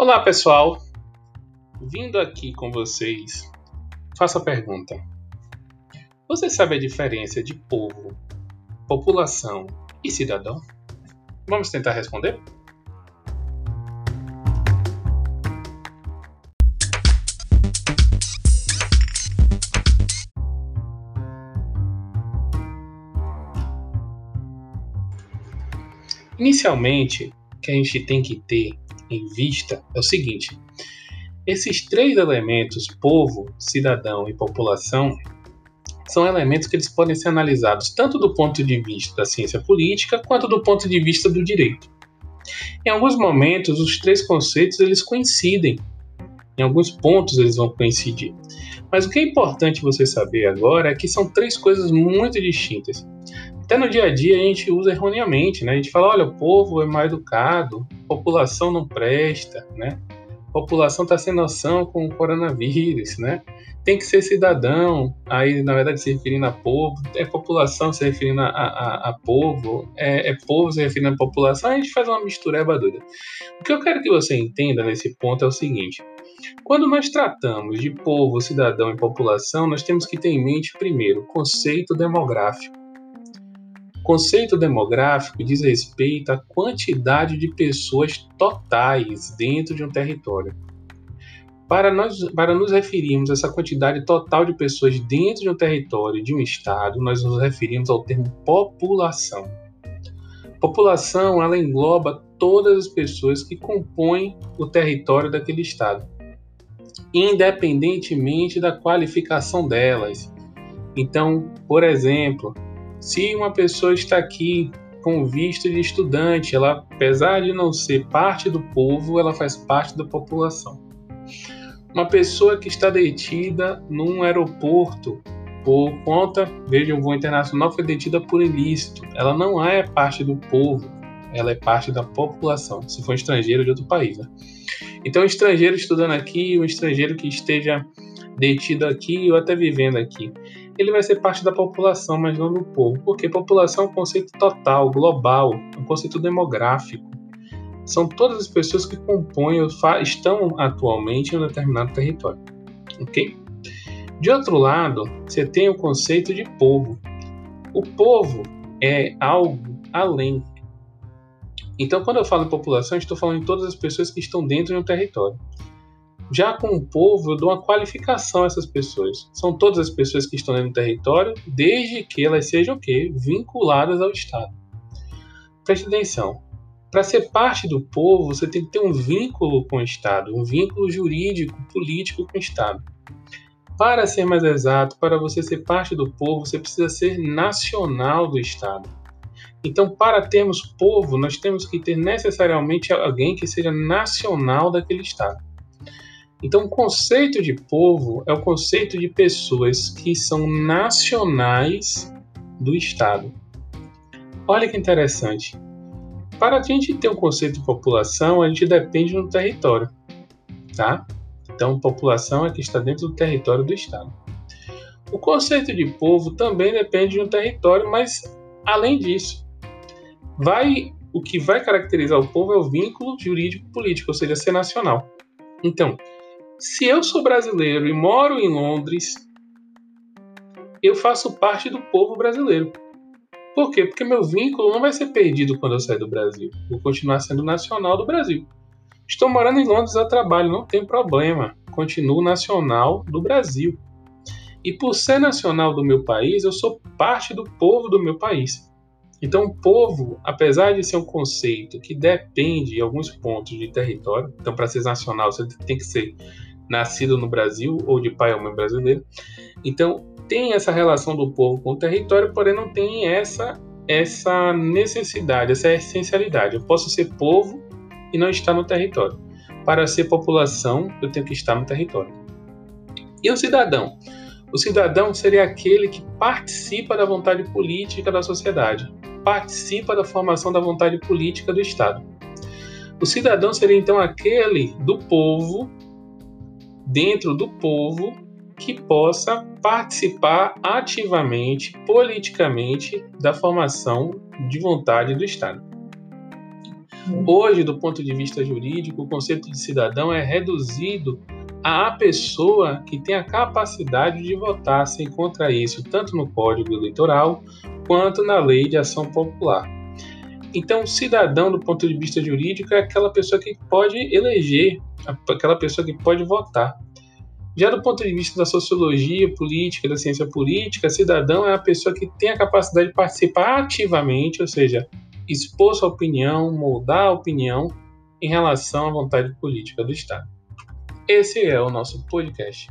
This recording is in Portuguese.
Olá pessoal, vindo aqui com vocês, faço a pergunta: Você sabe a diferença de povo, população e cidadão? Vamos tentar responder? Inicialmente, o que a gente tem que ter em vista é o seguinte: esses três elementos, povo, cidadão e população, são elementos que eles podem ser analisados tanto do ponto de vista da ciência política quanto do ponto de vista do direito. Em alguns momentos, os três conceitos eles coincidem. Em alguns pontos eles vão coincidir. Mas o que é importante você saber agora é que são três coisas muito distintas. Até no dia a dia a gente usa erroneamente, né? A gente fala, olha, o povo é mal educado, população não presta, né? A população está sem noção com o coronavírus, né? Tem que ser cidadão, aí na verdade se referindo a povo, é população se referindo a, a, a povo, é, é, povo se referindo a população, a gente faz uma mistureba doida. O que eu quero que você entenda nesse ponto é o seguinte: quando nós tratamos de povo, cidadão e população, nós temos que ter em mente primeiro o conceito demográfico conceito demográfico diz respeito à quantidade de pessoas totais dentro de um território. Para, nós, para nos referirmos a essa quantidade total de pessoas dentro de um território, de um estado, nós nos referimos ao termo população. População, ela engloba todas as pessoas que compõem o território daquele estado, independentemente da qualificação delas. Então, por exemplo, se uma pessoa está aqui com visto de estudante, ela, apesar de não ser parte do povo, ela faz parte da população. Uma pessoa que está detida num aeroporto por conta, veja, um voo internacional foi detida por ilícito. Ela não é parte do povo, ela é parte da população, se for estrangeiro de outro país. Né? Então, um estrangeiro estudando aqui, um estrangeiro que esteja detido aqui ou até vivendo aqui, ele vai ser parte da população, mas não do povo, porque população é um conceito total, global, um conceito demográfico. São todas as pessoas que compõem ou estão atualmente em um determinado território. Ok? De outro lado, você tem o conceito de povo. O povo é algo além. Então, quando eu falo em população, estou falando em todas as pessoas que estão dentro de um território. Já com o povo, eu dou uma qualificação a essas pessoas. São todas as pessoas que estão no território, desde que elas sejam o quê? Vinculadas ao Estado. Preste atenção. Para ser parte do povo, você tem que ter um vínculo com o Estado, um vínculo jurídico, político com o Estado. Para ser mais exato, para você ser parte do povo, você precisa ser nacional do Estado. Então, para termos povo, nós temos que ter necessariamente alguém que seja nacional daquele Estado. Então, o conceito de povo é o conceito de pessoas que são nacionais do Estado. Olha que interessante. Para a gente ter um conceito de população, a gente depende do território, tá? Então, população é que está dentro do território do Estado. O conceito de povo também depende de um território, mas além disso, vai o que vai caracterizar o povo é o vínculo jurídico político, ou seja, ser nacional. Então, se eu sou brasileiro e moro em Londres, eu faço parte do povo brasileiro. Por quê? Porque meu vínculo não vai ser perdido quando eu sair do Brasil. Vou continuar sendo nacional do Brasil. Estou morando em Londres a trabalho, não tem problema. Continuo nacional do Brasil. E por ser nacional do meu país, eu sou parte do povo do meu país. Então, povo, apesar de ser um conceito que depende em alguns pontos de território, então para ser nacional você tem que ser nascido no Brasil ou de pai ou mãe brasileiro. Então, tem essa relação do povo com o território, porém não tem essa essa necessidade, essa essencialidade. Eu posso ser povo e não estar no território. Para ser população, eu tenho que estar no território. E o cidadão? O cidadão seria aquele que participa da vontade política da sociedade, participa da formação da vontade política do Estado. O cidadão seria então aquele do povo dentro do povo que possa participar ativamente, politicamente, da formação de vontade do Estado. Hoje, do ponto de vista jurídico, o conceito de cidadão é reduzido à pessoa que tem a capacidade de votar. Se encontra isso tanto no Código Eleitoral quanto na Lei de Ação Popular. Então, cidadão, do ponto de vista jurídico, é aquela pessoa que pode eleger, aquela pessoa que pode votar. Já do ponto de vista da sociologia política, da ciência política, cidadão é a pessoa que tem a capacidade de participar ativamente, ou seja, expor sua opinião, moldar a opinião em relação à vontade política do Estado. Esse é o nosso podcast.